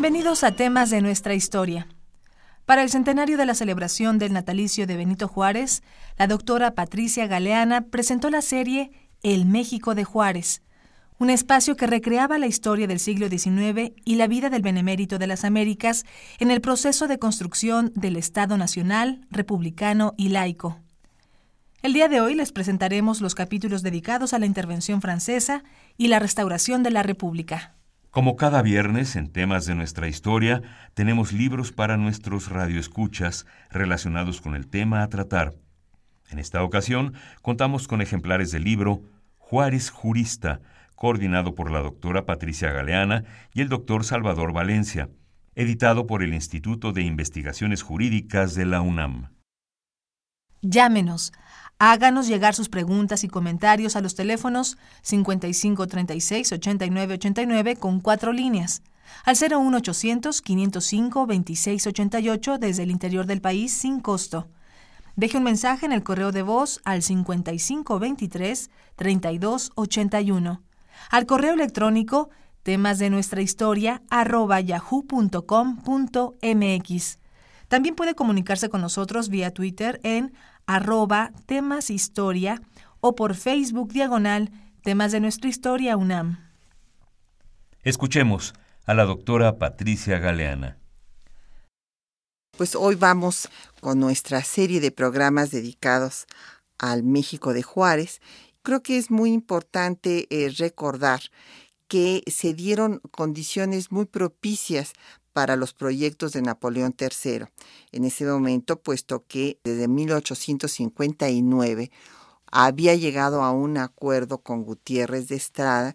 Bienvenidos a temas de nuestra historia. Para el centenario de la celebración del natalicio de Benito Juárez, la doctora Patricia Galeana presentó la serie El México de Juárez, un espacio que recreaba la historia del siglo XIX y la vida del benemérito de las Américas en el proceso de construcción del Estado nacional, republicano y laico. El día de hoy les presentaremos los capítulos dedicados a la intervención francesa y la restauración de la República. Como cada viernes en temas de nuestra historia, tenemos libros para nuestros radioescuchas relacionados con el tema a tratar. En esta ocasión contamos con ejemplares del libro Juárez Jurista, coordinado por la doctora Patricia Galeana y el doctor Salvador Valencia, editado por el Instituto de Investigaciones Jurídicas de la UNAM. Llámenos. Háganos llegar sus preguntas y comentarios a los teléfonos 5536-8989 con cuatro líneas, al 01800-505-2688 desde el interior del país sin costo. Deje un mensaje en el correo de voz al 5523-3281 al correo electrónico temas de nuestra historia arroba yahoo.com.mx. También puede comunicarse con nosotros vía Twitter en arroba temas historia o por Facebook diagonal temas de nuestra historia UNAM. Escuchemos a la doctora Patricia Galeana. Pues hoy vamos con nuestra serie de programas dedicados al México de Juárez Creo que es muy importante eh, recordar que se dieron condiciones muy propicias para los proyectos de Napoleón III en ese momento, puesto que desde 1859 había llegado a un acuerdo con Gutiérrez de Estrada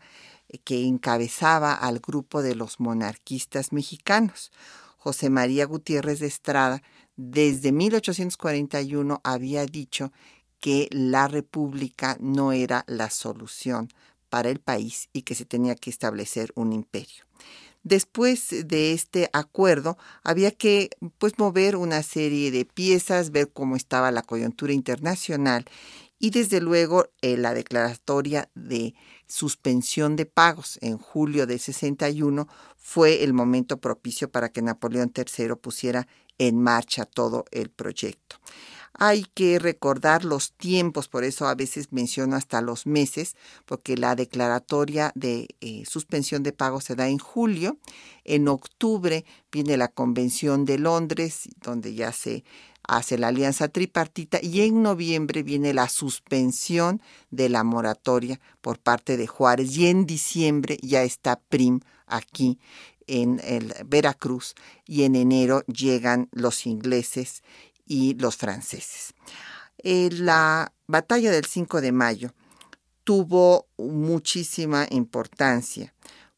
eh, que encabezaba al grupo de los monarquistas mexicanos. José María Gutiérrez de Estrada desde 1841 había dicho que la república no era la solución para el país y que se tenía que establecer un imperio. Después de este acuerdo había que pues mover una serie de piezas, ver cómo estaba la coyuntura internacional y desde luego eh, la declaratoria de suspensión de pagos en julio de 61 fue el momento propicio para que Napoleón III pusiera en marcha todo el proyecto. Hay que recordar los tiempos, por eso a veces menciono hasta los meses, porque la declaratoria de eh, suspensión de pago se da en julio. En octubre viene la Convención de Londres, donde ya se hace la alianza tripartita y en noviembre viene la suspensión de la moratoria por parte de Juárez y en diciembre ya está PRIM aquí en el Veracruz y en enero llegan los ingleses y los franceses. Eh, la batalla del 5 de mayo tuvo muchísima importancia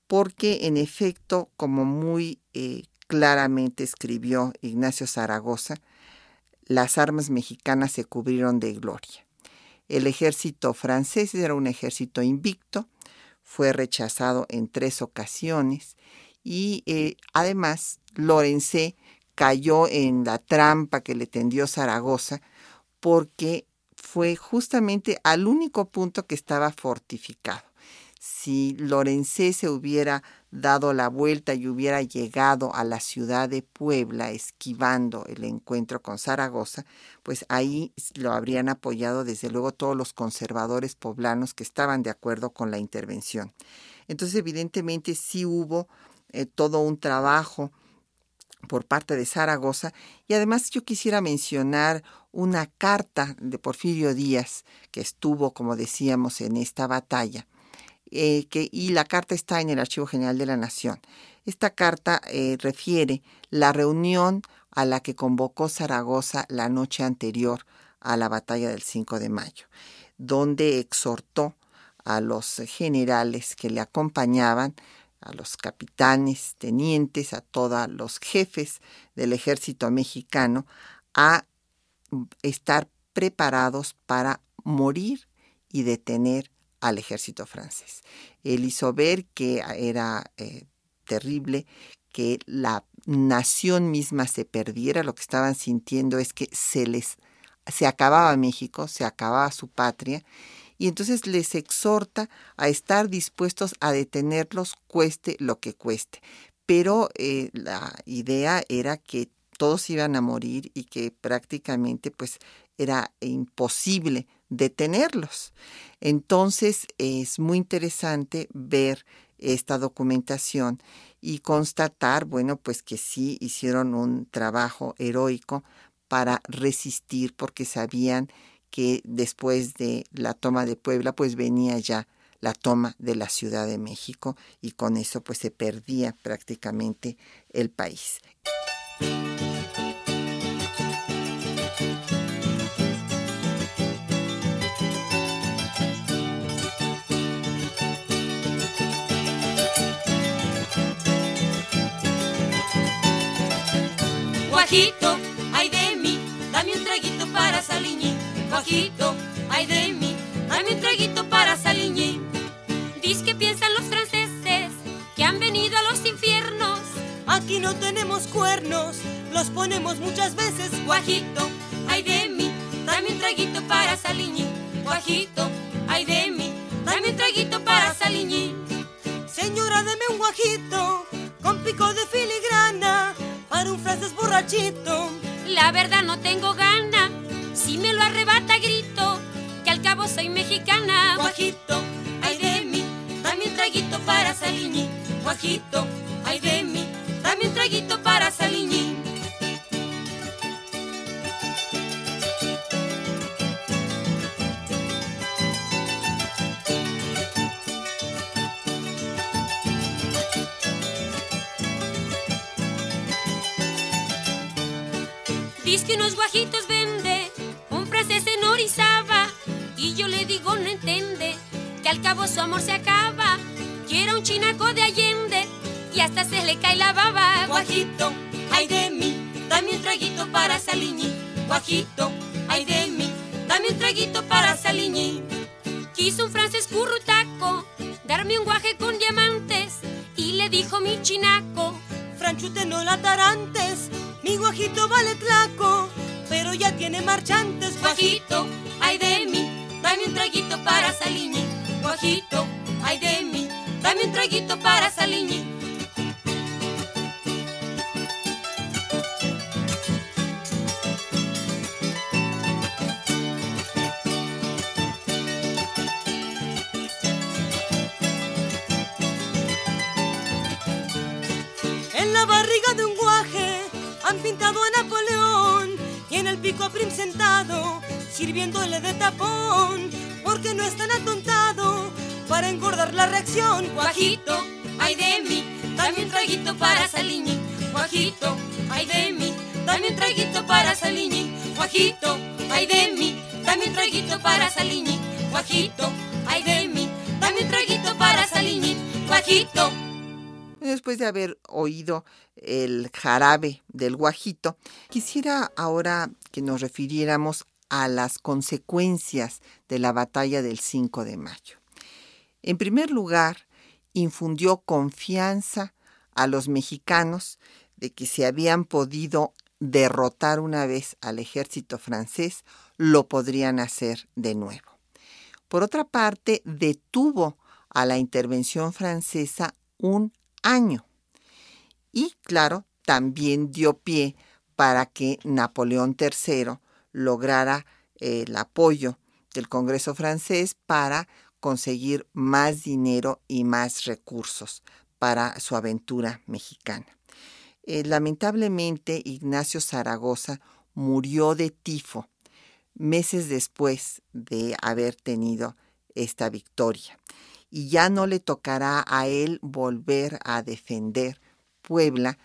porque en efecto, como muy eh, claramente escribió Ignacio Zaragoza, las armas mexicanas se cubrieron de gloria. El ejército francés era un ejército invicto, fue rechazado en tres ocasiones y eh, además Lorenzé cayó en la trampa que le tendió Zaragoza porque fue justamente al único punto que estaba fortificado. Si Lorenzé se hubiera dado la vuelta y hubiera llegado a la ciudad de Puebla esquivando el encuentro con Zaragoza, pues ahí lo habrían apoyado desde luego todos los conservadores poblanos que estaban de acuerdo con la intervención. Entonces evidentemente sí hubo eh, todo un trabajo por parte de Zaragoza y además yo quisiera mencionar una carta de Porfirio Díaz que estuvo, como decíamos, en esta batalla. Eh, que, y la carta está en el Archivo General de la Nación. Esta carta eh, refiere la reunión a la que convocó Zaragoza la noche anterior a la batalla del 5 de mayo, donde exhortó a los generales que le acompañaban, a los capitanes, tenientes, a todos los jefes del ejército mexicano, a estar preparados para morir y detener al ejército francés. Él hizo ver que era eh, terrible que la nación misma se perdiera, lo que estaban sintiendo es que se les se acababa México, se acababa su patria, y entonces les exhorta a estar dispuestos a detenerlos cueste lo que cueste. Pero eh, la idea era que todos iban a morir y que prácticamente pues era imposible detenerlos. Entonces es muy interesante ver esta documentación y constatar, bueno, pues que sí hicieron un trabajo heroico para resistir porque sabían que después de la toma de Puebla pues venía ya la toma de la Ciudad de México y con eso pues se perdía prácticamente el país. Guajito, ay de mí, dame un traguito para Saliñí. Dice que piensan los franceses que han venido a los infiernos. Aquí no tenemos cuernos, los ponemos muchas veces. Guajito, ay de mí, dame un traguito para Saliñí. Guajito, ay de mí, dame un traguito para Saliñí. Señora, deme un guajito con pico de filigrana para un francés borrachito. La verdad no tengo gana, si me lo arrebata grito, que al cabo soy mexicana. Guajito, ay de mí, dame un traguito para Saliñí. Guajito, ay de mí, dame un traguito para Saliñí. Dice que unos guajitos cabo su amor se acaba. Quiero un chinaco de Allende y hasta se le cae la baba. Guajito, ay de mí, dame un traguito para Saliñí. Guajito, ay de mí, dame un traguito para Saliñí. Quiso un francés currutaco darme un guaje con diamantes y le dijo mi chinaco. Franchute no la tarantes, mi guajito vale tlaco, pero ya tiene marchantes. Guajito, ay de mí, dame un traguito para Saliñí. Ay de mí, dame un traguito para Saliñí. En la barriga de un guaje han pintado a Napoleón y en el pico a Prim sentado, sirviéndole de tapón, porque no es tan atontado para engordar la reacción. Guajito, ay de mí, dame un traguito para Saliñí. Guajito, ay de mí, dame un traguito para Saliñí. Guajito, ay de mí, dame un traguito para Saliñí. Guajito, ay de mí, dame un traguito para Saliñí. Guajito. Después de haber oído el jarabe del guajito, quisiera ahora que nos refiriéramos a las consecuencias de la batalla del 5 de mayo. En primer lugar, infundió confianza a los mexicanos de que si habían podido derrotar una vez al ejército francés, lo podrían hacer de nuevo. Por otra parte, detuvo a la intervención francesa un año. Y claro, también dio pie para que Napoleón III lograra eh, el apoyo del Congreso francés para conseguir más dinero y más recursos para su aventura mexicana. Eh, lamentablemente, Ignacio Zaragoza murió de tifo meses después de haber tenido esta victoria y ya no le tocará a él volver a defender Puebla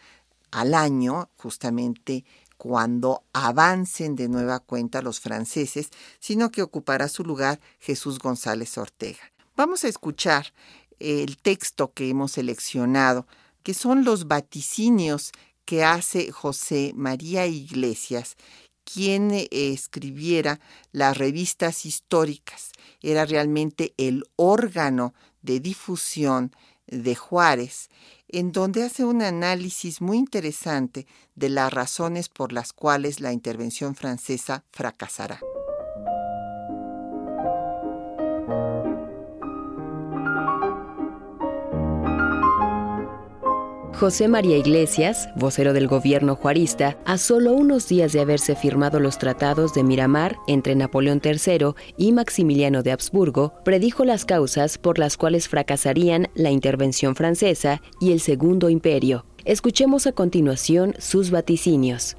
al año, justamente cuando avancen de nueva cuenta los franceses, sino que ocupará su lugar Jesús González Ortega. Vamos a escuchar el texto que hemos seleccionado, que son los vaticinios que hace José María Iglesias, quien eh, escribiera las revistas históricas. Era realmente el órgano de difusión de Juárez, en donde hace un análisis muy interesante de las razones por las cuales la intervención francesa fracasará. José María Iglesias, vocero del gobierno juarista, a solo unos días de haberse firmado los tratados de Miramar entre Napoleón III y Maximiliano de Habsburgo, predijo las causas por las cuales fracasarían la intervención francesa y el Segundo Imperio. Escuchemos a continuación sus vaticinios.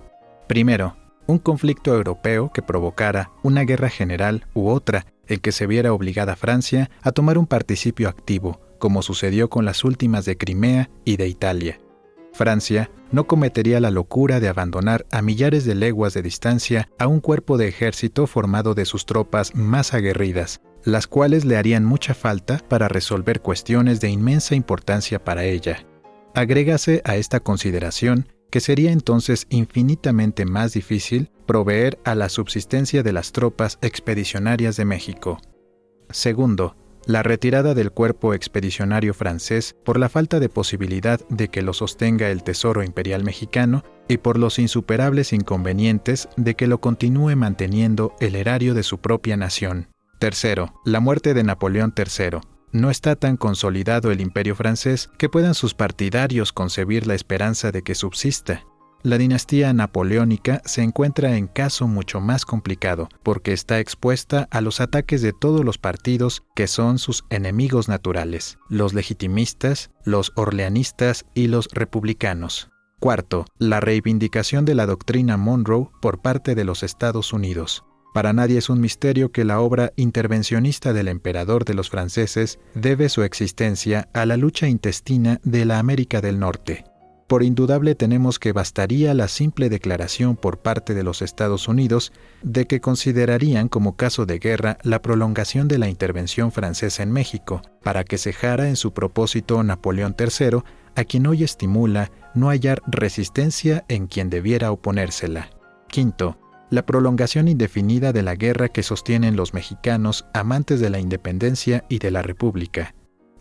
Primero, un conflicto europeo que provocara una guerra general u otra en que se viera obligada Francia a tomar un participio activo como sucedió con las últimas de Crimea y de Italia. Francia no cometería la locura de abandonar a millares de leguas de distancia a un cuerpo de ejército formado de sus tropas más aguerridas, las cuales le harían mucha falta para resolver cuestiones de inmensa importancia para ella. Agrégase a esta consideración que sería entonces infinitamente más difícil proveer a la subsistencia de las tropas expedicionarias de México. Segundo, la retirada del cuerpo expedicionario francés por la falta de posibilidad de que lo sostenga el Tesoro Imperial Mexicano y por los insuperables inconvenientes de que lo continúe manteniendo el erario de su propia nación. Tercero, la muerte de Napoleón III. No está tan consolidado el imperio francés que puedan sus partidarios concebir la esperanza de que subsista. La dinastía napoleónica se encuentra en caso mucho más complicado, porque está expuesta a los ataques de todos los partidos que son sus enemigos naturales, los legitimistas, los orleanistas y los republicanos. Cuarto, la reivindicación de la doctrina Monroe por parte de los Estados Unidos. Para nadie es un misterio que la obra intervencionista del emperador de los franceses debe su existencia a la lucha intestina de la América del Norte, por indudable tenemos que bastaría la simple declaración por parte de los Estados Unidos de que considerarían como caso de guerra la prolongación de la intervención francesa en México, para que cejara en su propósito Napoleón III, a quien hoy estimula no hallar resistencia en quien debiera oponérsela. Quinto, la prolongación indefinida de la guerra que sostienen los mexicanos amantes de la independencia y de la República.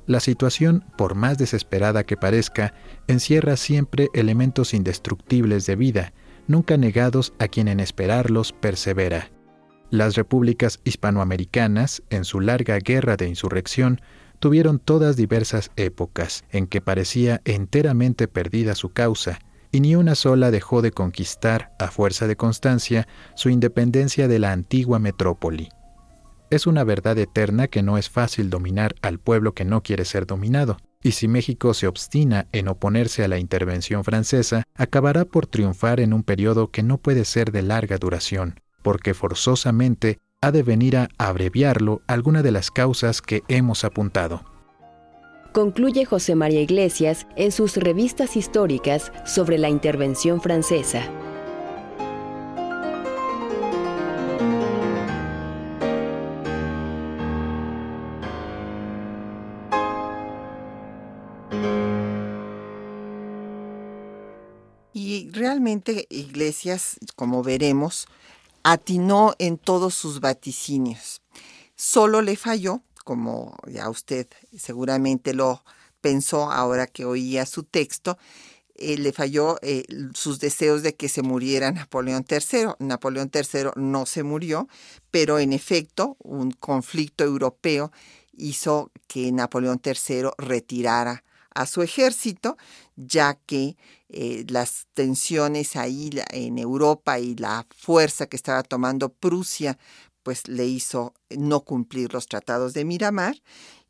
La situación, por más desesperada que parezca, encierra siempre elementos indestructibles de vida, nunca negados a quien en esperarlos persevera. Las repúblicas hispanoamericanas, en su larga guerra de insurrección, tuvieron todas diversas épocas en que parecía enteramente perdida su causa, y ni una sola dejó de conquistar, a fuerza de constancia, su independencia de la antigua metrópoli. Es una verdad eterna que no es fácil dominar al pueblo que no quiere ser dominado, y si México se obstina en oponerse a la intervención francesa, acabará por triunfar en un periodo que no puede ser de larga duración, porque forzosamente ha de venir a abreviarlo alguna de las causas que hemos apuntado. Concluye José María Iglesias en sus revistas históricas sobre la intervención francesa. Realmente Iglesias, como veremos, atinó en todos sus vaticinios. Solo le falló, como ya usted seguramente lo pensó ahora que oía su texto, eh, le falló eh, sus deseos de que se muriera Napoleón III. Napoleón III no se murió, pero en efecto un conflicto europeo hizo que Napoleón III retirara a su ejército, ya que eh, las tensiones ahí en Europa y la fuerza que estaba tomando Prusia, pues le hizo no cumplir los tratados de Miramar.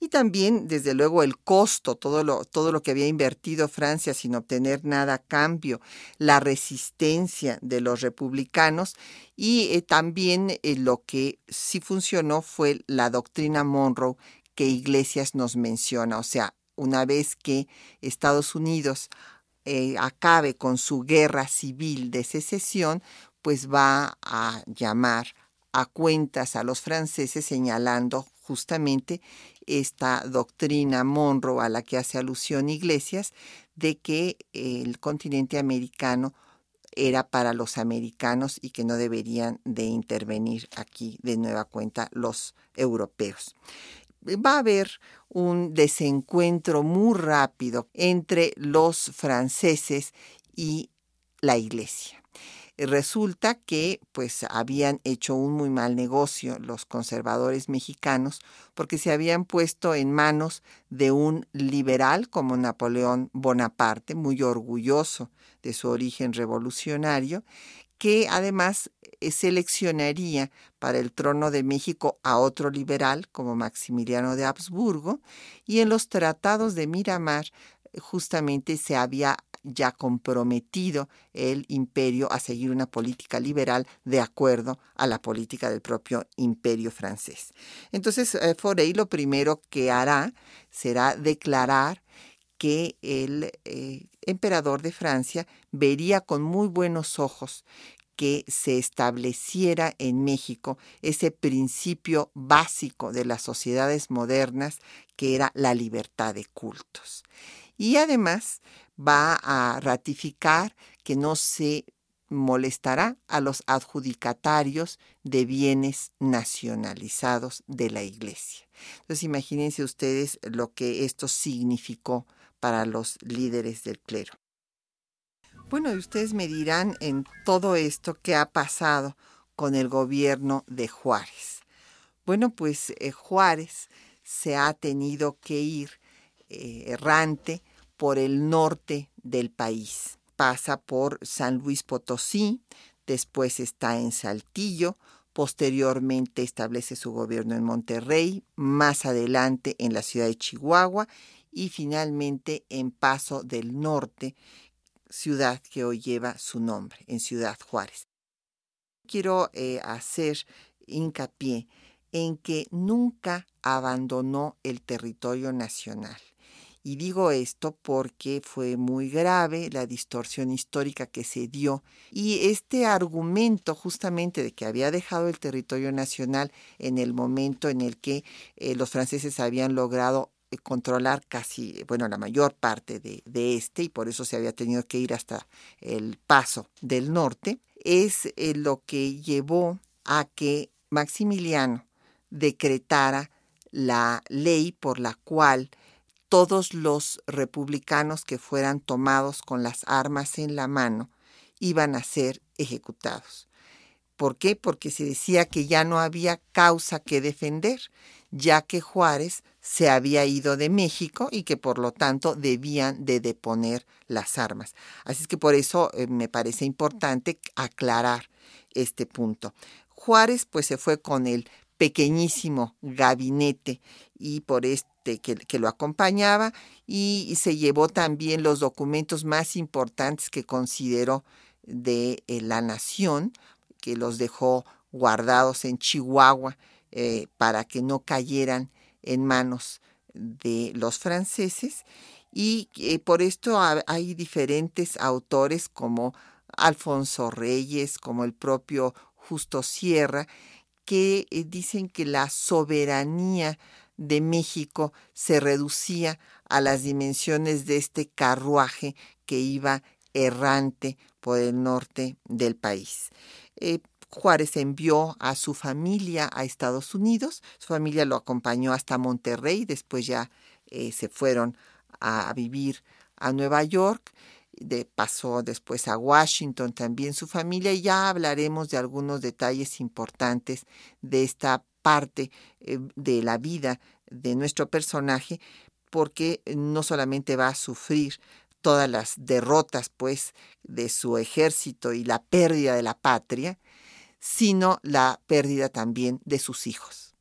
Y también, desde luego, el costo, todo lo, todo lo que había invertido Francia sin obtener nada a cambio, la resistencia de los republicanos. Y eh, también eh, lo que sí funcionó fue la doctrina Monroe que Iglesias nos menciona, o sea, una vez que Estados Unidos eh, acabe con su guerra civil de secesión, pues va a llamar a cuentas a los franceses señalando justamente esta doctrina Monroe a la que hace alusión Iglesias de que el continente americano era para los americanos y que no deberían de intervenir aquí de nueva cuenta los europeos. Va a haber un desencuentro muy rápido entre los franceses y la iglesia. Resulta que pues habían hecho un muy mal negocio los conservadores mexicanos porque se habían puesto en manos de un liberal como Napoleón Bonaparte, muy orgulloso de su origen revolucionario, que además eh, seleccionaría para el trono de México a otro liberal como Maximiliano de Habsburgo y en los tratados de Miramar justamente se había ya comprometido el imperio a seguir una política liberal de acuerdo a la política del propio imperio francés. Entonces, eh, Forey lo primero que hará será declarar que el eh, emperador de Francia vería con muy buenos ojos que se estableciera en México ese principio básico de las sociedades modernas que era la libertad de cultos. Y además va a ratificar que no se molestará a los adjudicatarios de bienes nacionalizados de la Iglesia. Entonces imagínense ustedes lo que esto significó para los líderes del clero. Bueno, y ustedes me dirán en todo esto qué ha pasado con el gobierno de Juárez. Bueno, pues eh, Juárez se ha tenido que ir eh, errante por el norte del país. Pasa por San Luis Potosí, después está en Saltillo, posteriormente establece su gobierno en Monterrey, más adelante en la ciudad de Chihuahua y finalmente en Paso del Norte, ciudad que hoy lleva su nombre, en Ciudad Juárez. Quiero eh, hacer hincapié en que nunca abandonó el territorio nacional. Y digo esto porque fue muy grave la distorsión histórica que se dio y este argumento justamente de que había dejado el territorio nacional en el momento en el que eh, los franceses habían logrado controlar casi, bueno, la mayor parte de, este y por eso se había tenido que ir hasta el paso del norte, es eh, lo que llevó a que Maximiliano decretara la ley por la cual todos los republicanos que fueran tomados con las armas en la mano iban a ser ejecutados. ¿Por qué? Porque se decía que ya no había causa que defender, ya que Juárez se había ido de México y que por lo tanto debían de deponer las armas. Así es que por eso eh, me parece importante aclarar este punto. Juárez pues se fue con el pequeñísimo gabinete y por este que, lo acompañaba y, se llevó también los documentos más importantes que consideró de eh, la nación, que los dejó guardados en Chihuahua eh, para que no cayeran en manos de los franceses. Y eh, por esto hay diferentes autores como Alfonso Reyes, como el propio Justo Sierra, que dicen que la soberanía de México se reducía a las dimensiones de este carruaje que iba errante por el norte del país. Eh, Juárez envió a su familia a Estados Unidos, su familia lo acompañó hasta Monterrey, después ya eh, se fueron a, vivir a Nueva York, de, pasó después a Washington también su familia y ya hablaremos de algunos detalles importantes de esta parte eh, de la vida de nuestro personaje porque no solamente va a sufrir todas las derrotas pues de su ejército y la pérdida de la patria, sino la pérdida también de sus hijos.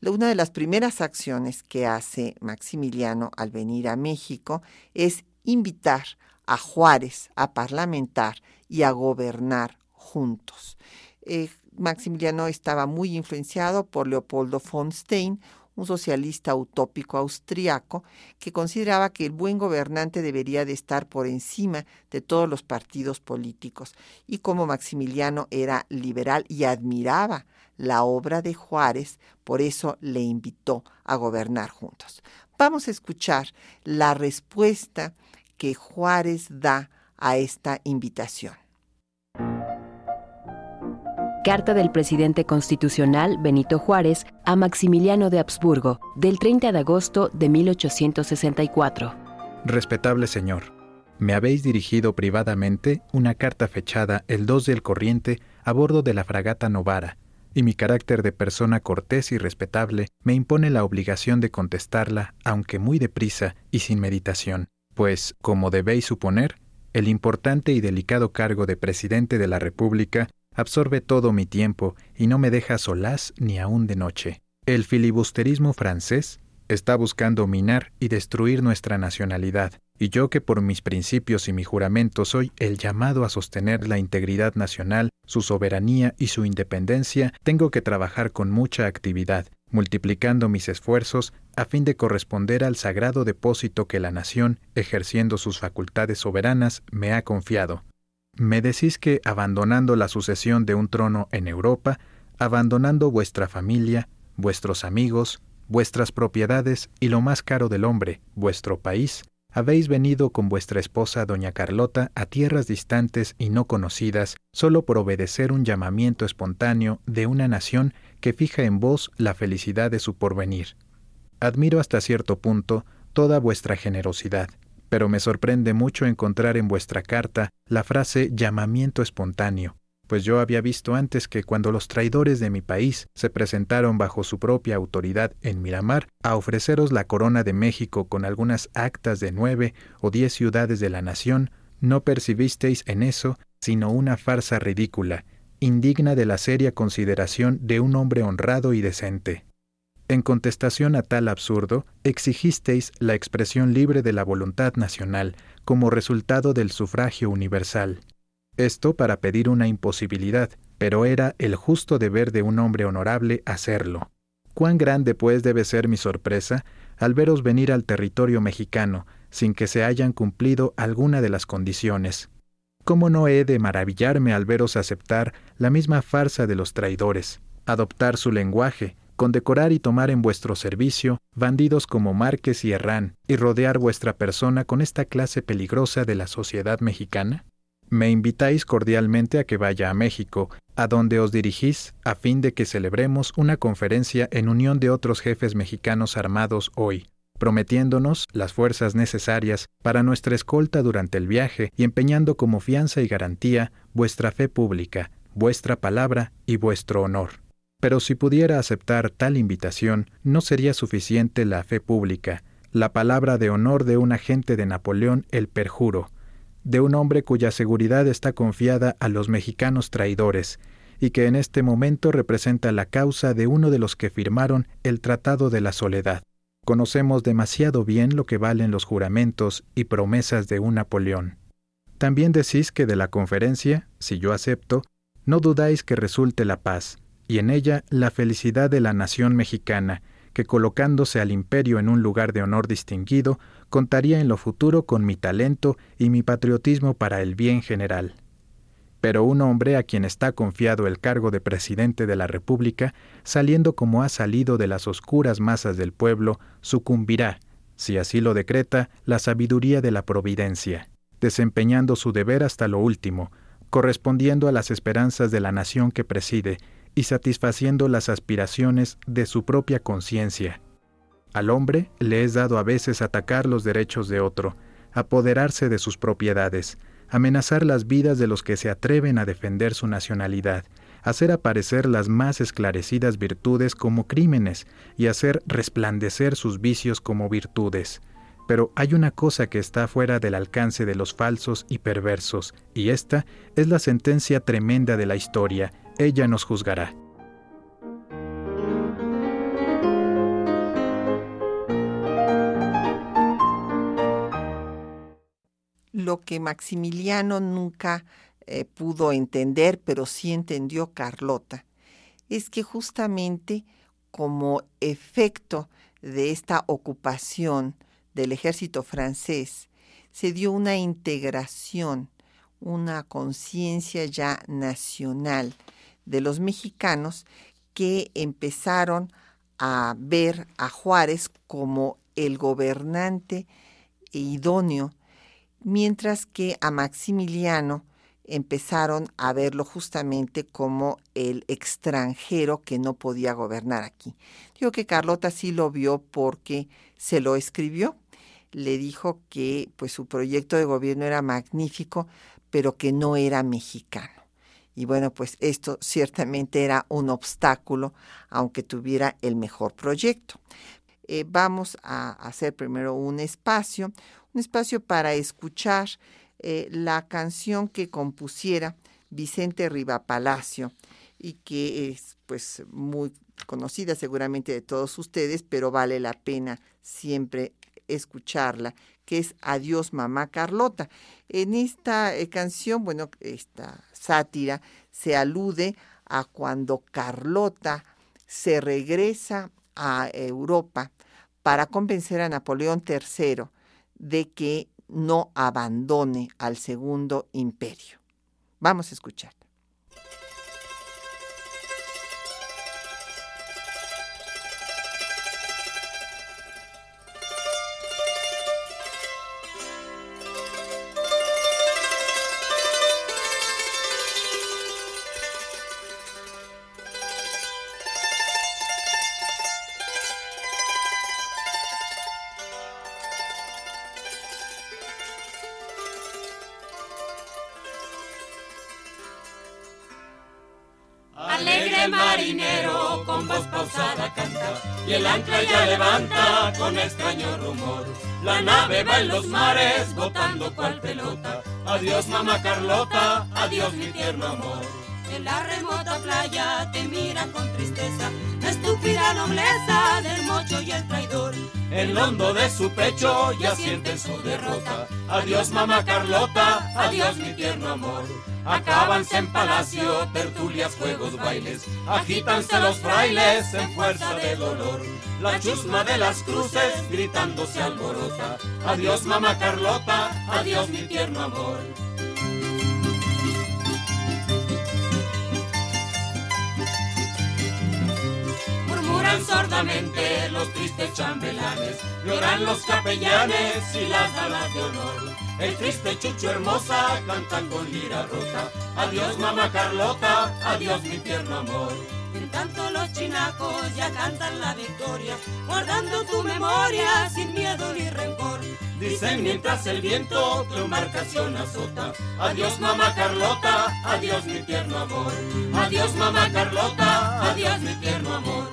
Una de las primeras acciones que hace Maximiliano al venir a México es invitar a Juárez a parlamentar y a gobernar juntos. Eh, Maximiliano estaba muy influenciado por Leopoldo von Stein, un socialista utópico austriaco que consideraba que el buen gobernante debería de estar por encima de todos los partidos políticos y como Maximiliano era liberal y admiraba la obra de Juárez, por eso le invitó a gobernar juntos. Vamos a escuchar la respuesta que Juárez da a esta invitación. Carta del presidente constitucional Benito Juárez a Maximiliano de Habsburgo, del 30 de agosto de 1864. Respetable señor, me habéis dirigido privadamente una carta fechada el 2 del corriente a bordo de la fragata Novara, y mi carácter de persona cortés y respetable me impone la obligación de contestarla, aunque muy deprisa y sin meditación, pues, como debéis suponer, el importante y delicado cargo de presidente de la República absorbe todo mi tiempo y no me deja solaz ni aún de noche. El filibusterismo francés está buscando minar y destruir nuestra nacionalidad, y yo que por mis principios y mi juramento soy el llamado a sostener la integridad nacional, su soberanía y su independencia, tengo que trabajar con mucha actividad, multiplicando mis esfuerzos a fin de corresponder al sagrado depósito que la nación, ejerciendo sus facultades soberanas, me ha confiado. Me decís que, abandonando la sucesión de un trono en Europa, abandonando vuestra familia, vuestros amigos, vuestras propiedades y lo más caro del hombre, vuestro país, habéis venido con vuestra esposa doña Carlota a tierras distantes y no conocidas, solo por obedecer un llamamiento espontáneo de una nación que fija en vos la felicidad de su porvenir. Admiro hasta cierto punto toda vuestra generosidad, pero me sorprende mucho encontrar en vuestra carta la frase llamamiento espontáneo, pues yo había visto antes que cuando los traidores de mi país se presentaron bajo su propia autoridad en Miramar a ofreceros la corona de México con algunas actas de nueve o diez ciudades de la nación, no percibisteis en eso sino una farsa ridícula, indigna de la seria consideración de un hombre honrado y decente. En contestación a tal absurdo, exigisteis la expresión libre de la voluntad nacional como resultado del sufragio universal. Esto para pedir una imposibilidad, pero era el justo deber de un hombre honorable hacerlo. Cuán grande pues debe ser mi sorpresa al veros venir al territorio mexicano sin que se hayan cumplido alguna de las condiciones. ¿Cómo no he de maravillarme al veros aceptar la misma farsa de los traidores, adoptar su lenguaje, condecorar y tomar en vuestro servicio bandidos como Márquez y Herrán, y rodear vuestra persona con esta clase peligrosa de la sociedad mexicana? Me invitáis cordialmente a que vaya a México, a donde os dirigís a fin de que celebremos una conferencia en unión de otros jefes mexicanos armados hoy, prometiéndonos las fuerzas necesarias para nuestra escolta durante el viaje y empeñando como fianza y garantía vuestra fe pública, vuestra palabra y vuestro honor. Pero si pudiera aceptar tal invitación, no sería suficiente la fe pública, la palabra de honor de un agente de Napoleón el perjuro, de un hombre cuya seguridad está confiada a los mexicanos traidores, y que en este momento representa la causa de uno de los que firmaron el Tratado de la Soledad. Conocemos demasiado bien lo que valen los juramentos y promesas de un Napoleón. También decís que de la conferencia, si yo acepto, no dudáis que resulte la paz, y en ella la felicidad de la nación mexicana, que colocándose al imperio en un lugar de honor distinguido, contaría en lo futuro con mi talento y mi patriotismo para el bien general. Pero un hombre a quien está confiado el cargo de presidente de la República, saliendo como ha salido de las oscuras masas del pueblo, sucumbirá, si así lo decreta, la sabiduría de la providencia, desempeñando su deber hasta lo último, correspondiendo a las esperanzas de la nación que preside, y satisfaciendo las aspiraciones de su propia conciencia. Al hombre le es dado a veces atacar los derechos de otro, apoderarse de sus propiedades, amenazar las vidas de los que se atreven a defender su nacionalidad, hacer aparecer las más esclarecidas virtudes como crímenes y hacer resplandecer sus vicios como virtudes. Pero hay una cosa que está fuera del alcance de los falsos y perversos, y esta es la sentencia tremenda de la historia, ella nos juzgará. Lo que Maximiliano nunca eh, pudo entender, pero sí entendió Carlota, es que justamente como efecto de esta ocupación del ejército francés, se dio una integración, una conciencia ya nacional de los mexicanos que empezaron a ver a Juárez como el gobernante idóneo, mientras que a Maximiliano empezaron a verlo justamente como el extranjero que no podía gobernar aquí. Digo que Carlota sí lo vio porque se lo escribió. Le dijo que pues su proyecto de gobierno era magnífico, pero que no era mexicano. Y bueno, pues esto ciertamente era un obstáculo, aunque tuviera el mejor proyecto. Eh, vamos a hacer primero un espacio, un espacio para escuchar eh, la canción que compusiera Vicente Riva Palacio y que es pues muy conocida seguramente de todos ustedes, pero vale la pena siempre escucharla, que es Adiós Mamá Carlota. En esta eh, canción, bueno, esta sátira se alude a cuando Carlota se regresa a Europa para convencer a Napoleón III de que no abandone al segundo imperio. Vamos a escuchar. En los mares botando cual pelota. Adiós mamá Carlota, adiós mi tierno amor. En la remota playa te mira con tristeza la estúpida nobleza del mocho y el traidor. En lo hondo de su pecho ya siente su derrota. Adiós mamá Carlota, adiós mi tierno amor. Acábanse en palacio, tertulias, juegos, bailes, agítanse los frailes en fuerza de dolor. La chusma de las cruces gritando se alborota. Adiós mamá Carlota, adiós mi tierno amor. Murmuran sordamente los tristes chambelanes, lloran los capellanes y las damas de honor. El triste chucho hermosa canta con lira rota. Adiós mamá Carlota, adiós mi tierno amor. En tanto los chinacos ya cantan la victoria, guardando tu memoria sin miedo ni rencor. Dicen mientras el viento tu embarcación azota. Adiós mamá Carlota, adiós mi tierno amor. Adiós mamá Carlota, adiós mi tierno amor.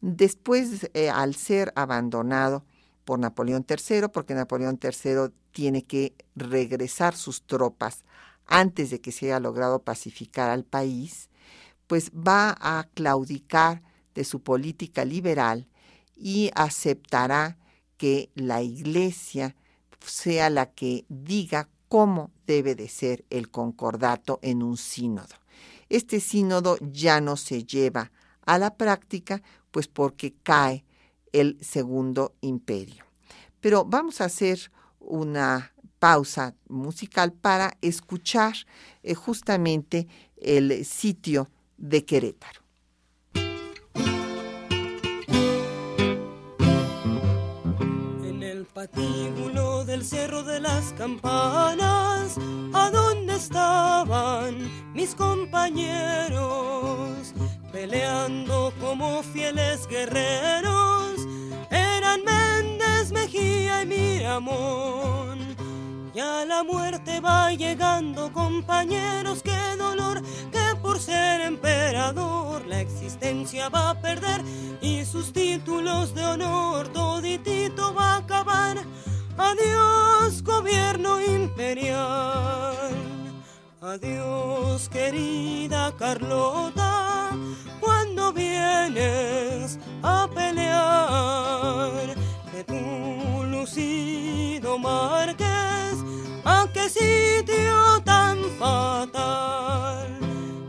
Después, eh, al ser abandonado, por Napoleón III, porque Napoleón III tiene que regresar sus tropas antes de que se haya logrado pacificar al país, pues va a claudicar de su política liberal y aceptará que la Iglesia sea la que diga cómo debe de ser el concordato en un sínodo. Este sínodo ya no se lleva a la práctica, pues porque cae el segundo imperio. Pero vamos a hacer una pausa musical para escuchar eh, justamente el sitio de Querétaro. En el patíbulo del Cerro de las Campanas, ¿a dónde estaban mis compañeros? Peleando como fieles guerreros eran Méndez, Mejía y Miramón. Ya la muerte va llegando, compañeros, qué dolor que por ser emperador la existencia va a perder y sus títulos de honor toditito va a acabar. Adiós, gobierno imperial. Adiós, querida Carlota, cuando vienes a pelear de tu lucido Márquez, a qué sitio tan fatal.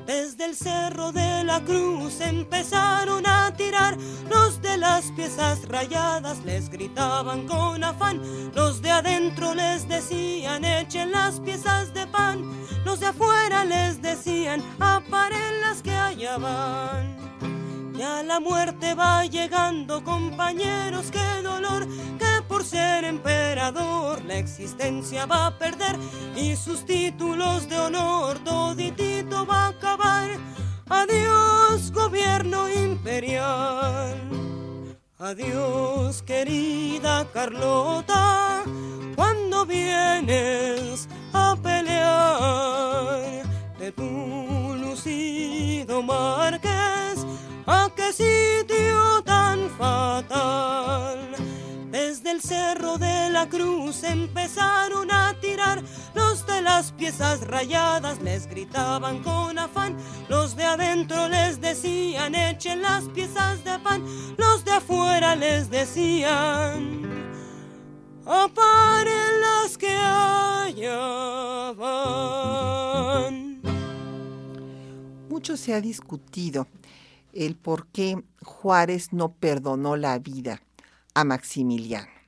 Desde el cerro de la cruz empezaron a tirar. Los de las piezas rayadas les gritaban con afán. Los de adentro les decían echen las piezas de pan. Los de afuera les decían aparen las que allá van. Ya la muerte va llegando, compañeros, qué dolor, que por ser emperador la existencia va a perder y sus títulos de honor toditito va a acabar. Adiós, gobierno imperial. Adiós, querida Carlota, cuando vienes a pelear de tu lucido Marqués ¿A qué sitio tan fatal? Cerro de la cruz empezaron a tirar. Los de las piezas rayadas les gritaban con afán. Los de adentro les decían echen las piezas de pan. Los de afuera les decían aparen las que allá van. Mucho se ha discutido el por qué Juárez no perdonó la vida a Maximiliano.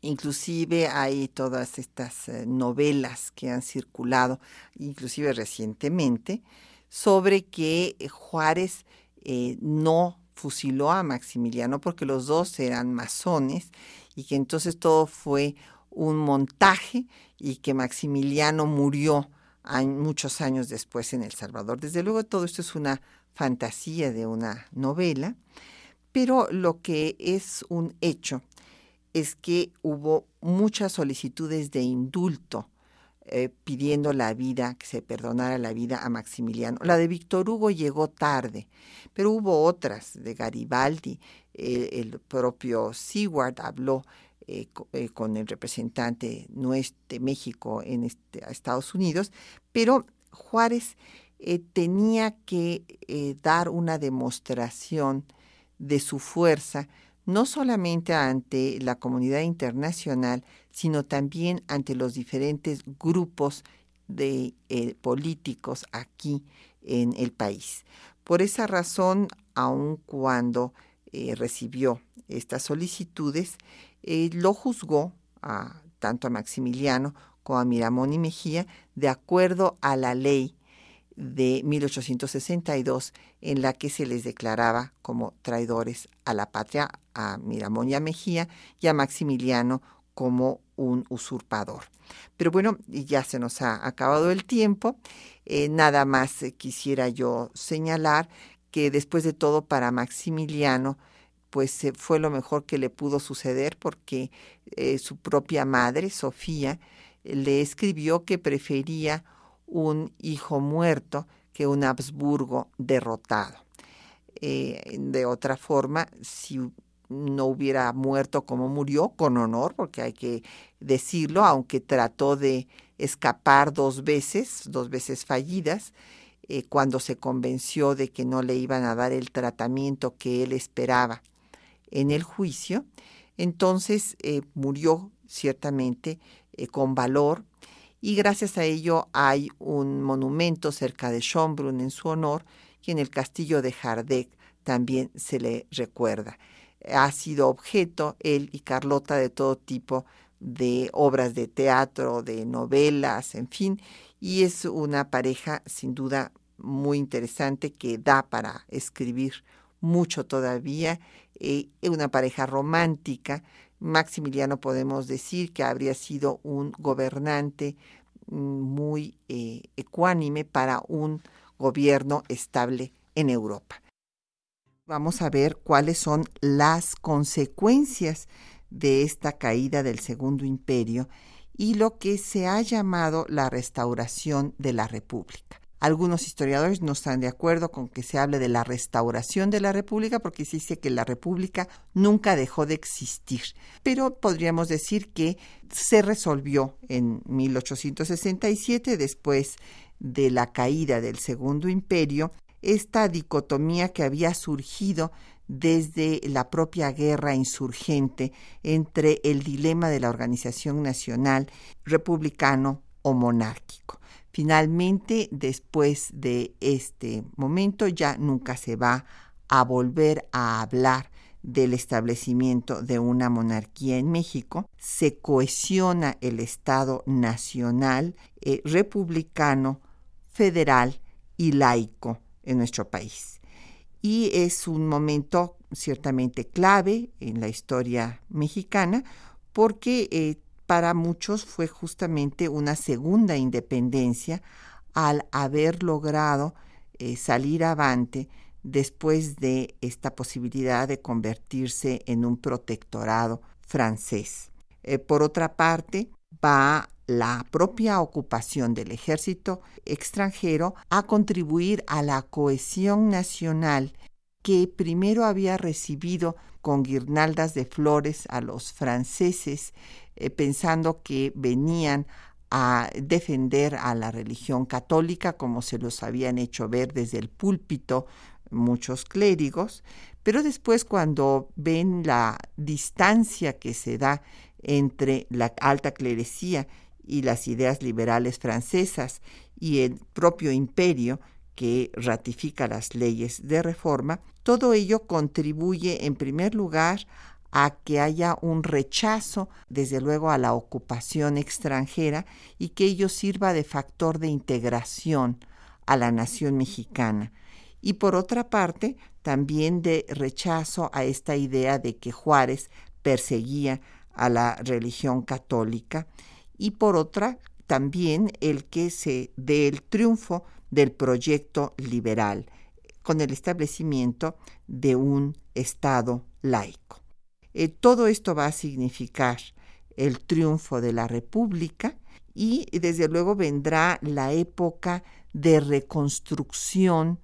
Inclusive hay todas estas eh, novelas que han circulado, inclusive recientemente, sobre que Juárez eh, no fusiló a Maximiliano porque los dos eran masones y que entonces todo fue un montaje y que Maximiliano murió muchos años después en El Salvador. Desde luego todo esto es una fantasía de una novela, pero lo que es un hecho es que hubo muchas solicitudes de indulto eh, pidiendo la vida, que se perdonara la vida a Maximiliano. La de Víctor Hugo llegó tarde, pero hubo otras de Garibaldi, el propio Seward habló eh, eh, con el representante de México en este, Estados Unidos, pero Juárez eh, tenía que eh, dar una demostración de su fuerza, no solamente ante la comunidad internacional, sino también ante los diferentes grupos de eh, políticos aquí en el país. Por esa razón, aun cuando recibió estas solicitudes, lo juzgó a, tanto a Maximiliano como a Miramón y Mejía de acuerdo a la ley de 1862 en la que se les declaraba como traidores a la patria a Miramón y a Mejía y a Maximiliano como un usurpador. Pero bueno, ya se nos ha acabado el tiempo. Eh, nada más eh, quisiera yo señalar que después de todo para Maximiliano, pues eh, fue lo mejor que le pudo suceder porque su propia madre, Sofía, le escribió que prefería un hijo muerto que un Habsburgo derrotado. De otra forma, si no hubiera muerto como murió, con honor, porque hay que decirlo, aunque trató de escapar dos veces, dos veces fallidas, eh, cuando se convenció de que no le iban a dar el tratamiento que él esperaba en el juicio, entonces eh, murió ciertamente con valor, y gracias a ello hay un monumento cerca de Schönbrunn en su honor y en el castillo de Hardegg también se le recuerda. Ha sido objeto él y Carlota de todo tipo de obras de teatro, de novelas, en fin, y es una pareja sin duda muy interesante que da para escribir mucho todavía, eh, una pareja romántica Maximiliano podemos decir que habría sido un gobernante mm, muy eh, ecuánime para un gobierno estable en Europa. Vamos a ver cuáles son las consecuencias de esta caída del Segundo Imperio y lo que se ha llamado la restauración de la República. Algunos historiadores no están de acuerdo con que se hable de la restauración de la República porque se dice que la República nunca dejó de existir. Pero podríamos decir que se resolvió en 1867, después de la caída del Segundo Imperio, esta dicotomía que había surgido desde la propia guerra insurgente entre el dilema de la organización nacional republicano o monárquico. Finalmente, después de este momento, ya nunca se va a volver a hablar del establecimiento de una monarquía en México, se cohesiona el Estado nacional, eh, republicano, federal y laico en nuestro país. Y es un momento ciertamente clave en la historia mexicana porque eh, para muchos fue justamente una segunda independencia al haber logrado eh, salir avante después de esta posibilidad de convertirse en un protectorado francés. Eh, por otra parte, va la propia ocupación del ejército extranjero a contribuir a la cohesión nacional que primero había recibido con guirnaldas de flores a los franceses, eh, pensando que venían a defender a la religión católica, como se los habían hecho ver desde el púlpito muchos clérigos, pero después cuando ven la distancia que se da entre la alta clerecía y las ideas liberales francesas y el propio imperio que ratifica las leyes de reforma, todo ello contribuye en primer lugar a que haya un rechazo, desde luego, a la ocupación extranjera y que ello sirva de factor de integración a la nación mexicana. Y por otra parte, también de rechazo a esta idea de que Juárez perseguía a la religión católica y por otra también el que se dé el triunfo del proyecto liberal con el establecimiento de un Estado laico. Eh, todo esto va a significar el triunfo de la República y desde luego vendrá la época de reconstrucción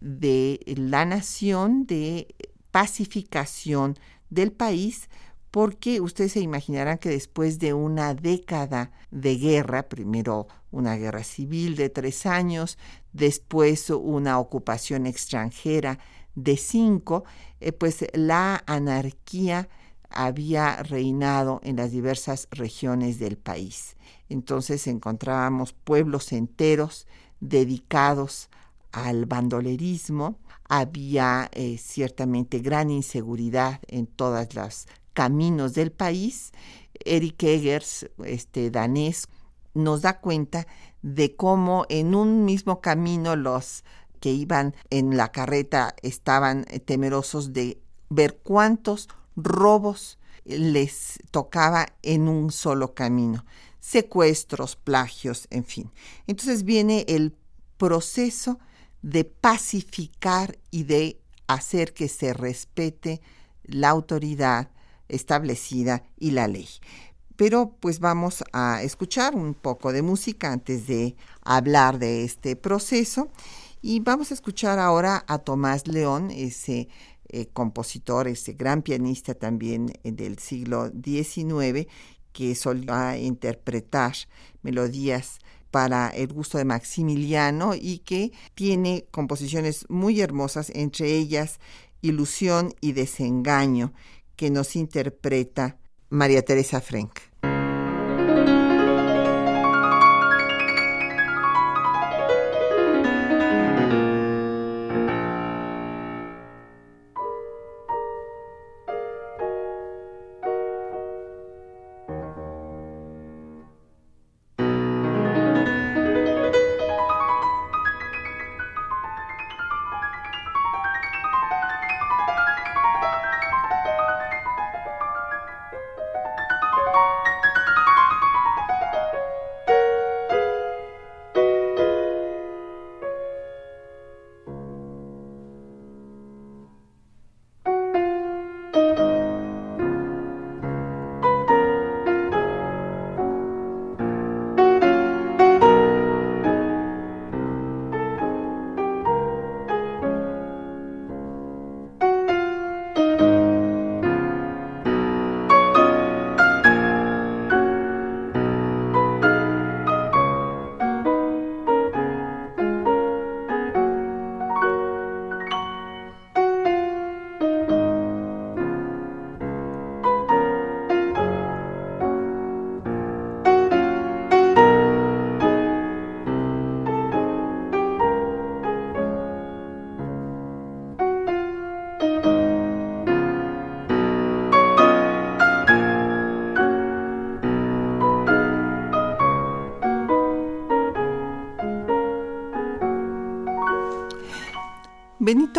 de la nación, de pacificación del país, porque ustedes se imaginarán que después de una década de guerra, primero una guerra civil de tres años, después una ocupación extranjera de cinco, eh, pues la anarquía había reinado en las diversas regiones del país. Entonces encontrábamos pueblos enteros dedicados al bandolerismo, había eh, ciertamente gran inseguridad en todos los caminos del país. Eric Eggers, este danés, nos da cuenta de cómo en un mismo camino los que iban en la carreta estaban eh, temerosos de ver cuántos robos les tocaba en un solo camino, secuestros, plagios, en fin. Entonces viene el proceso de pacificar y de hacer que se respete la autoridad establecida y la ley. Pero pues vamos a escuchar un poco de música antes de hablar de este proceso y vamos a escuchar ahora a Tomás León, ese eh, compositor, ese gran pianista también eh, del siglo XIX que solía interpretar melodías para el gusto de Maximiliano y que tiene composiciones muy hermosas, entre ellas Ilusión y Desengaño, que nos interpreta María Teresa Frank.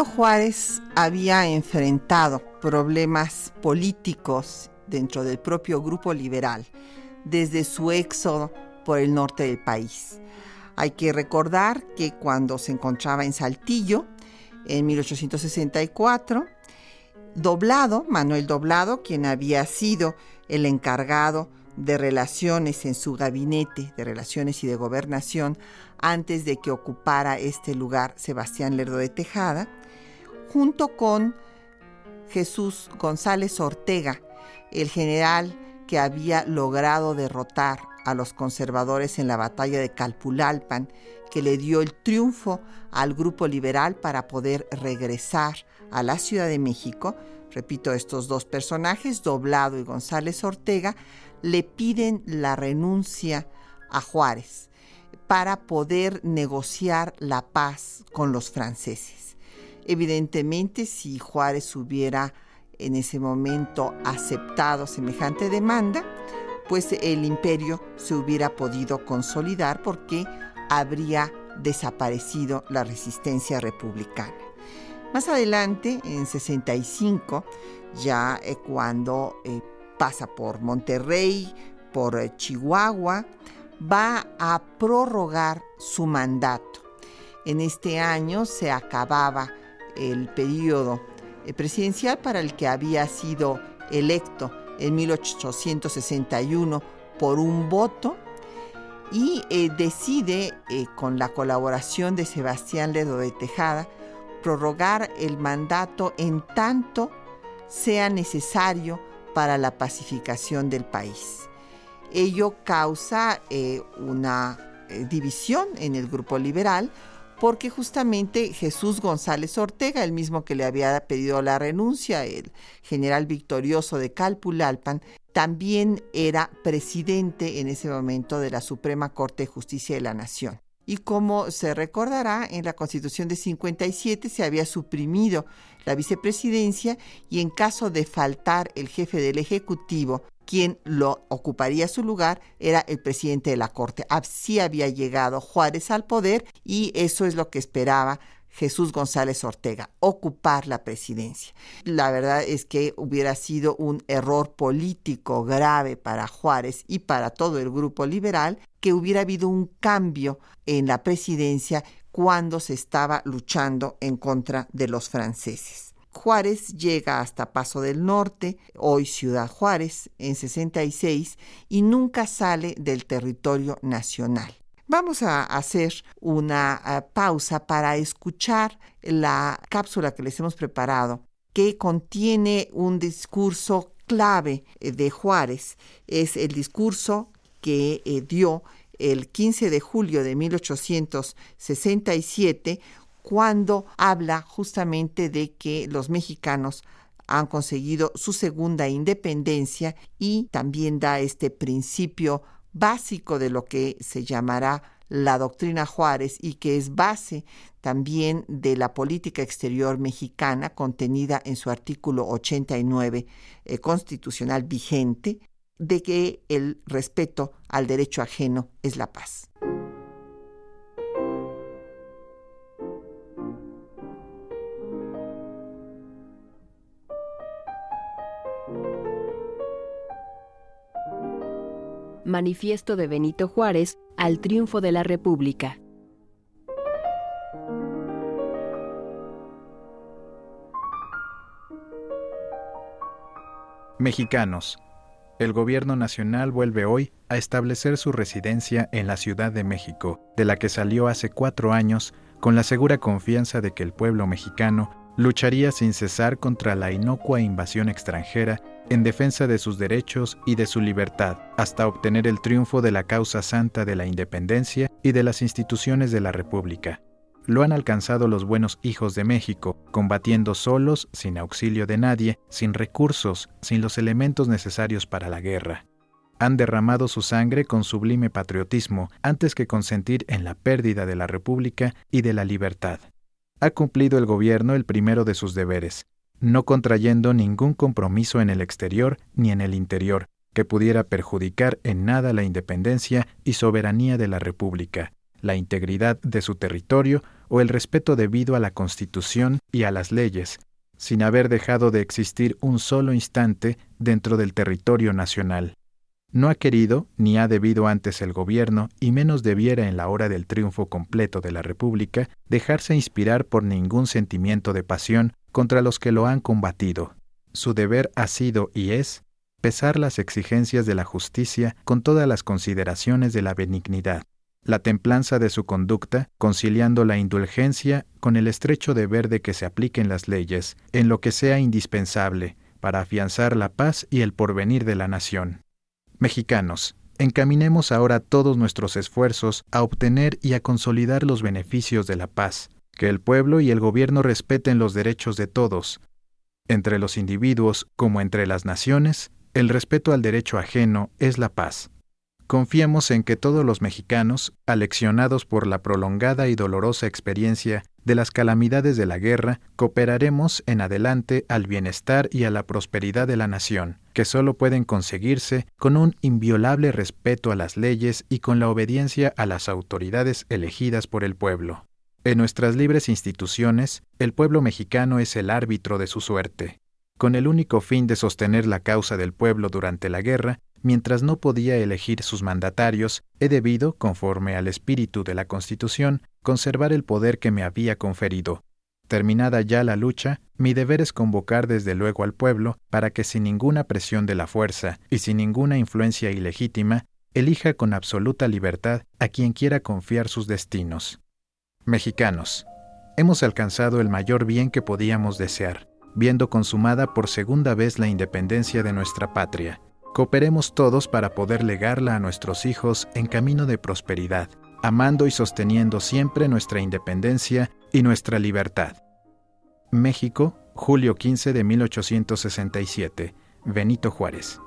Juárez había enfrentado problemas políticos dentro del propio grupo liberal desde su éxodo por el norte del país. Hay que recordar que cuando se encontraba en Saltillo, en 1864, Doblado, Manuel Doblado, quien había sido el encargado de relaciones en su gabinete de relaciones y de gobernación antes de que ocupara este lugar Sebastián Lerdo de Tejada, junto con Jesús González Ortega, el general que había logrado derrotar a los conservadores en la batalla de Calpulalpan, que le dio el triunfo al grupo liberal para poder regresar a la Ciudad de México. Repito, estos dos personajes, Doblado y González Ortega, le piden la renuncia a Juárez para poder negociar la paz con los franceses. Evidentemente, si Juárez hubiera en ese momento aceptado semejante demanda, pues el imperio se hubiera podido consolidar porque habría desaparecido la resistencia republicana. Más adelante, en 65, ya eh, cuando eh, pasa por Monterrey, por eh, Chihuahua, va a prorrogar su mandato. En este año se acababa el periodo presidencial para el que había sido electo en 1861 por un voto y eh, decide, eh, con la colaboración de Sebastián Ledo de Tejada, prorrogar el mandato en tanto sea necesario para la pacificación del país. Ello causa eh, una división en el grupo liberal porque justamente Jesús González Ortega, el mismo que le había pedido la renuncia, el general victorioso de Calpulalpan, también era presidente en ese momento de la Suprema Corte de Justicia de la Nación. Y como se recordará, en la Constitución de 57 se había suprimido la vicepresidencia y en caso de faltar el jefe del Ejecutivo, quien lo ocuparía su lugar era el presidente de la Corte. Así había llegado Juárez al poder y eso es lo que esperaba Jesús González Ortega, ocupar la presidencia. La verdad es que hubiera sido un error político grave para Juárez y para todo el grupo liberal que hubiera habido un cambio en la presidencia cuando se estaba luchando en contra de los franceses. Juárez llega hasta Paso del Norte, hoy Ciudad Juárez, en 66 y nunca sale del territorio nacional. Vamos a hacer una eh, pausa para escuchar la cápsula que les hemos preparado, que contiene un discurso clave eh, de Juárez. Es el discurso que eh, dio el 15 de julio de 1867, cuando habla justamente de que los mexicanos han conseguido su segunda independencia y también da este principio básico de lo que se llamará la doctrina Juárez y que es base también de la política exterior mexicana contenida en su artículo 89 eh, constitucional vigente, de que el respeto al derecho ajeno es la paz. Manifiesto de Benito Juárez al triunfo de la República. Mexicanos. El gobierno nacional vuelve hoy a establecer su residencia en la Ciudad de México, de la que salió hace cuatro años con la segura confianza de que el pueblo mexicano lucharía sin cesar contra la inocua invasión extranjera en defensa de sus derechos y de su libertad, hasta obtener el triunfo de la causa santa de la independencia y de las instituciones de la República. Lo han alcanzado los buenos hijos de México, combatiendo solos, sin auxilio de nadie, sin recursos, sin los elementos necesarios para la guerra. Han derramado su sangre con sublime patriotismo antes que consentir en la pérdida de la República y de la libertad. Ha cumplido el gobierno el primero de sus deberes, no contrayendo ningún compromiso en el exterior ni en el interior que pudiera perjudicar en nada la independencia y soberanía de la República, la integridad de su territorio o el respeto debido a la Constitución y a las leyes, sin haber dejado de existir un solo instante dentro del territorio nacional. No ha querido ni ha debido antes el gobierno, y menos debiera en la hora del triunfo completo de la República, dejarse inspirar por ningún sentimiento de pasión contra los que lo han combatido. Su deber ha sido y es pesar las exigencias de la justicia con todas las consideraciones de la benignidad, la templanza de su conducta, conciliando la indulgencia con el estrecho deber de que se apliquen las leyes en lo que sea indispensable para afianzar la paz y el porvenir de la nación. Mexicanos, encaminemos ahora todos nuestros esfuerzos a obtener y a consolidar los beneficios de la paz, que el pueblo y el gobierno respeten los derechos de todos, entre los individuos como entre las naciones, el respeto al derecho ajeno es la paz. Confiemos en que todos los mexicanos, aleccionados por la prolongada y dolorosa experiencia de las calamidades de la guerra, cooperaremos en adelante al bienestar y a la prosperidad de la nación, que solo pueden conseguirse con un inviolable respeto a las leyes y con la obediencia a las autoridades elegidas por el pueblo. En nuestras libres instituciones, el pueblo mexicano es el árbitro de su suerte. Con el único fin de sostener la causa del pueblo durante la guerra, mientras no podía elegir sus mandatarios, he debido, conforme al espíritu de la Constitución, conservar el poder que me había conferido. Terminada ya la lucha, mi deber es convocar desde luego al pueblo para que sin ninguna presión de la fuerza y sin ninguna influencia ilegítima, elija con absoluta libertad a quien quiera confiar sus destinos. Mexicanos, hemos alcanzado el mayor bien que podíamos desear, viendo consumada por segunda vez la independencia de nuestra patria Cooperemos todos para poder legarla a nuestros hijos en camino de prosperidad, amando y sosteniendo siempre nuestra independencia y nuestra libertad. México, julio 15 de 1867. Benito Juárez.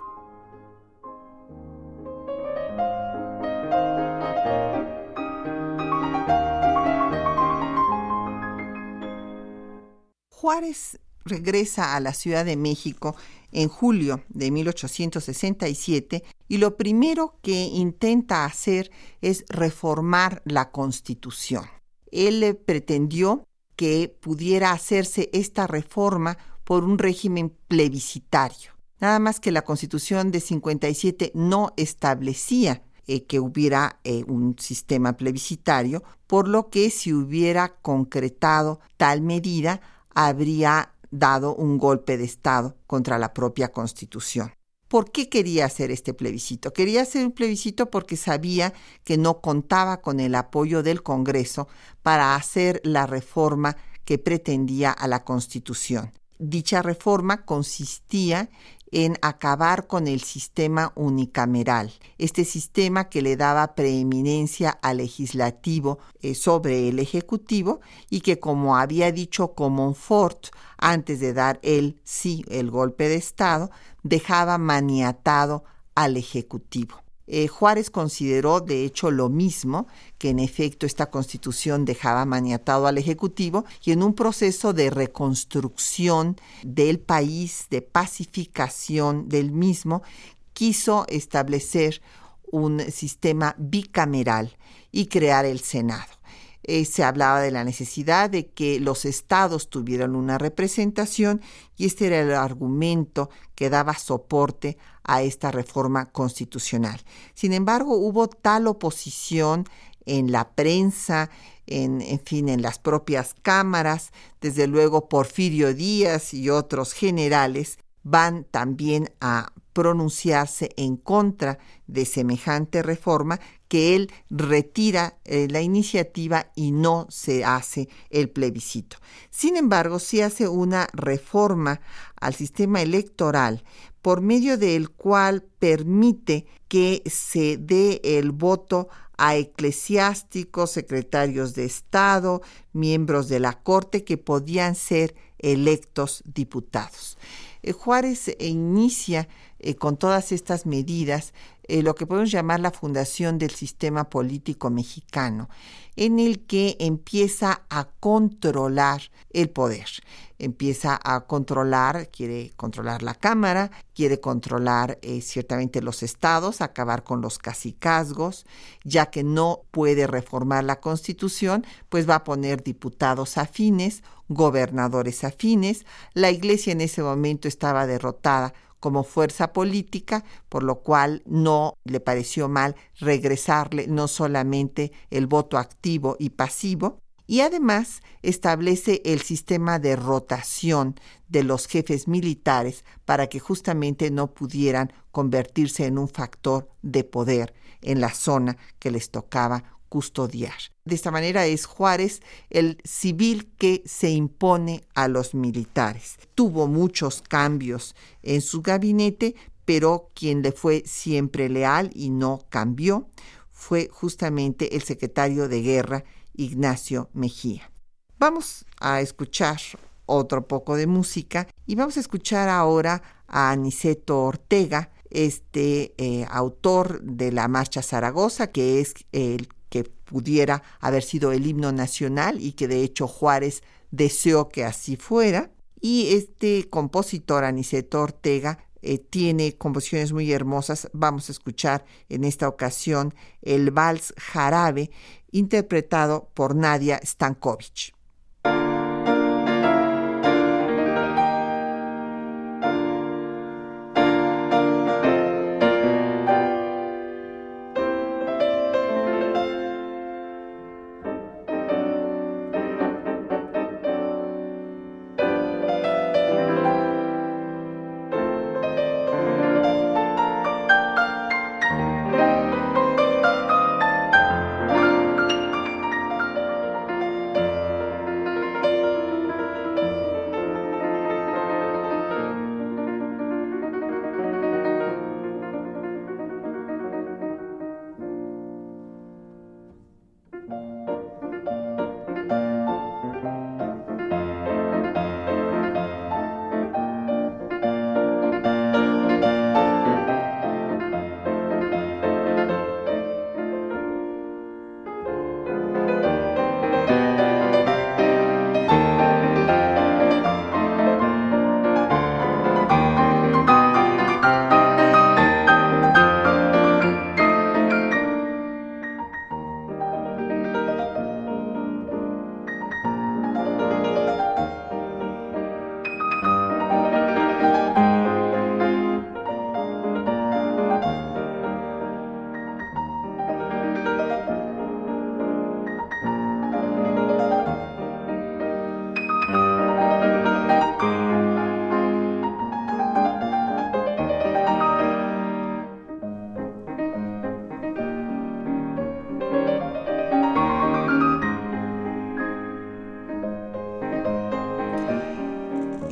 Juárez regresa a la Ciudad de México en julio de 1867 y lo primero que intenta hacer es reformar la Constitución. Él pretendió que pudiera hacerse esta reforma por un régimen plebiscitario. Nada más que la Constitución de 57 no establecía eh, que hubiera eh, un sistema plebiscitario, por lo que si hubiera concretado tal medida, habría dado un golpe de Estado contra la propia Constitución. ¿Por qué quería hacer este plebiscito? Quería hacer un plebiscito porque sabía que no contaba con el apoyo del Congreso para hacer la reforma que pretendía a la Constitución. Dicha reforma consistía en acabar con el sistema unicameral, este sistema que le daba preeminencia al legislativo eh, sobre el ejecutivo y que, como había dicho Comonfort antes de dar el sí, el golpe de Estado, dejaba maniatado al ejecutivo. Eh, Juárez consideró, de hecho, lo mismo, que en efecto esta constitución dejaba maniatado al Ejecutivo y en un proceso de reconstrucción del país, de pacificación del mismo, quiso establecer un sistema bicameral y crear el Senado. Eh, se hablaba de la necesidad de que los estados tuvieran una representación y este era el argumento que daba soporte a esta reforma constitucional. Sin embargo, hubo tal oposición en la prensa, en, en, fin, en las propias cámaras, desde luego Porfirio Díaz y otros generales van también a pronunciarse en contra de semejante reforma que él retira eh, la iniciativa y no se hace el plebiscito. Sin embargo, sí hace una reforma al sistema electoral por medio del cual permite que se dé el voto a eclesiásticos, secretarios de Estado, miembros de la Corte que podían ser electos diputados. Eh, Juárez inicia eh, con todas estas medidas eh, lo que podemos llamar la fundación del sistema político mexicano, en el que empieza a controlar el poder. Empieza a controlar, quiere controlar la Cámara, quiere controlar eh, ciertamente los estados, acabar con los cacicazgos, ya que no puede reformar la Constitución, pues va a poner diputados afines, gobernadores afines. La Iglesia en ese momento estaba derrotada como fuerza política, por lo cual no le pareció mal regresarle no solamente el voto activo y pasivo, y además establece el sistema de rotación de los jefes militares para que justamente no pudieran convertirse en un factor de poder en la zona que les tocaba custodiar. De esta manera es Juárez el civil que se impone a los militares. Tuvo muchos cambios en su gabinete, pero quien le fue siempre leal y no cambió fue justamente el secretario de guerra Ignacio Mejía. Vamos a escuchar otro poco de música y vamos a escuchar ahora a Aniceto Ortega, este eh, autor de la Marcha Zaragoza, que es el pudiera haber sido el himno nacional y que de hecho Juárez deseó que así fuera. Y este compositor, Aniceto Ortega, eh, tiene composiciones muy hermosas. Vamos a escuchar en esta ocasión el vals jarabe interpretado por Nadia Stankovic.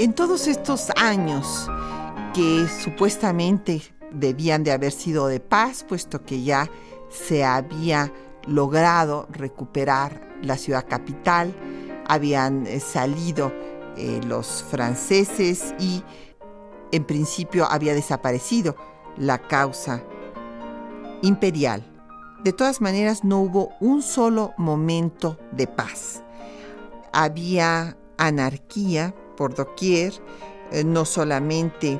En todos estos años que supuestamente debían de haber sido de paz, puesto que ya se había logrado recuperar la ciudad capital, habían eh, salido eh, los franceses y en principio había desaparecido la causa imperial. De todas maneras, no hubo un solo momento de paz. Había anarquía, por doquier, eh, no solamente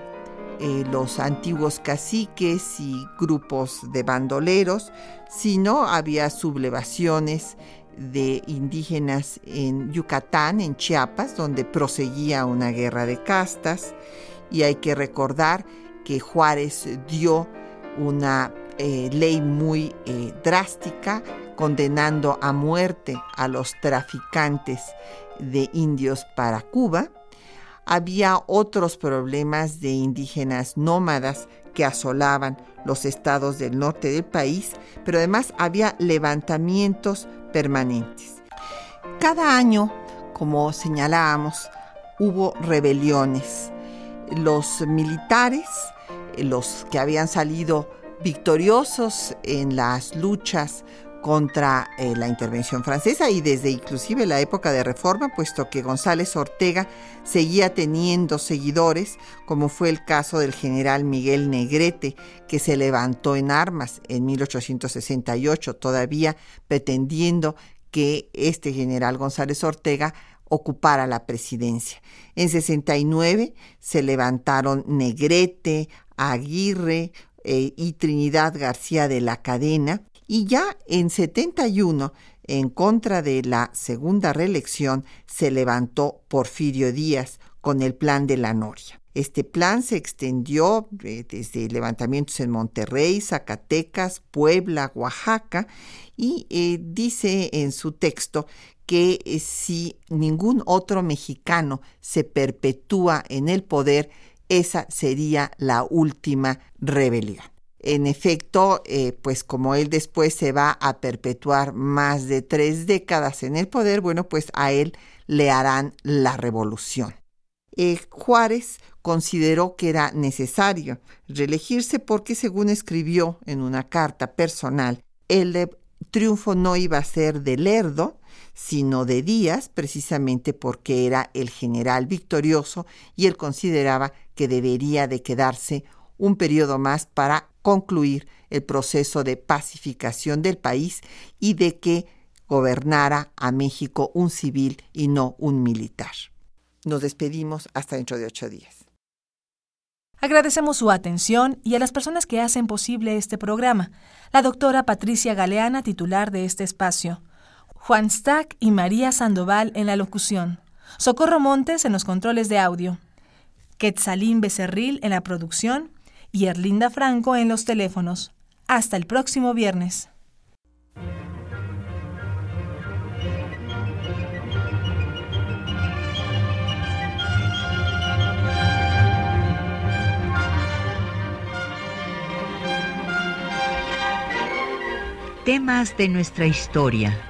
eh, los antiguos caciques y grupos de bandoleros, sino había sublevaciones de indígenas en Yucatán, en Chiapas, donde proseguía una guerra de castas. Y hay que recordar que Juárez dio una eh, ley muy drástica condenando a muerte a los traficantes de indios para Cuba había otros problemas de indígenas nómadas que asolaban los estados del norte del país, pero además había levantamientos permanentes. Cada año, como señalábamos, hubo rebeliones. Los militares, los que habían salido victoriosos en las luchas contra eh, la intervención francesa y desde inclusive la época de reforma, puesto que González Ortega seguía teniendo seguidores, como fue el caso del general Miguel Negrete, que se levantó en armas en 1868, todavía pretendiendo que este general González Ortega ocupara la presidencia. En 69 se levantaron Negrete, Aguirre eh, y Trinidad García de la Cadena, y ya en 71, en contra de la segunda reelección, se levantó Porfirio Díaz con el plan de la Noria. Este plan se extendió eh, desde levantamientos en Monterrey, Zacatecas, Puebla, Oaxaca y eh, dice en su texto que eh, si ningún otro mexicano se perpetúa en el poder, esa sería la última rebelión. En efecto, eh, pues como él después se va a perpetuar más de tres décadas en el poder, bueno, pues a él le harán la revolución. Eh, Juárez consideró que era necesario reelegirse porque, según escribió en una carta personal, el triunfo no iba a ser de Lerdo, sino de Díaz, precisamente porque era el general victorioso y él consideraba que debería de quedarse un periodo más para concluir el proceso de pacificación del país y de que gobernara a México un civil y no un militar. Nos despedimos hasta dentro de ocho días. Agradecemos su atención y a las personas que hacen posible este programa. La doctora Patricia Galeana, titular de este espacio. Juan Stack y María Sandoval en la locución. Socorro Montes en los controles de audio. Quetzalín Becerril en la producción y Erlinda Franco en los teléfonos. Hasta el próximo viernes. Temas de nuestra historia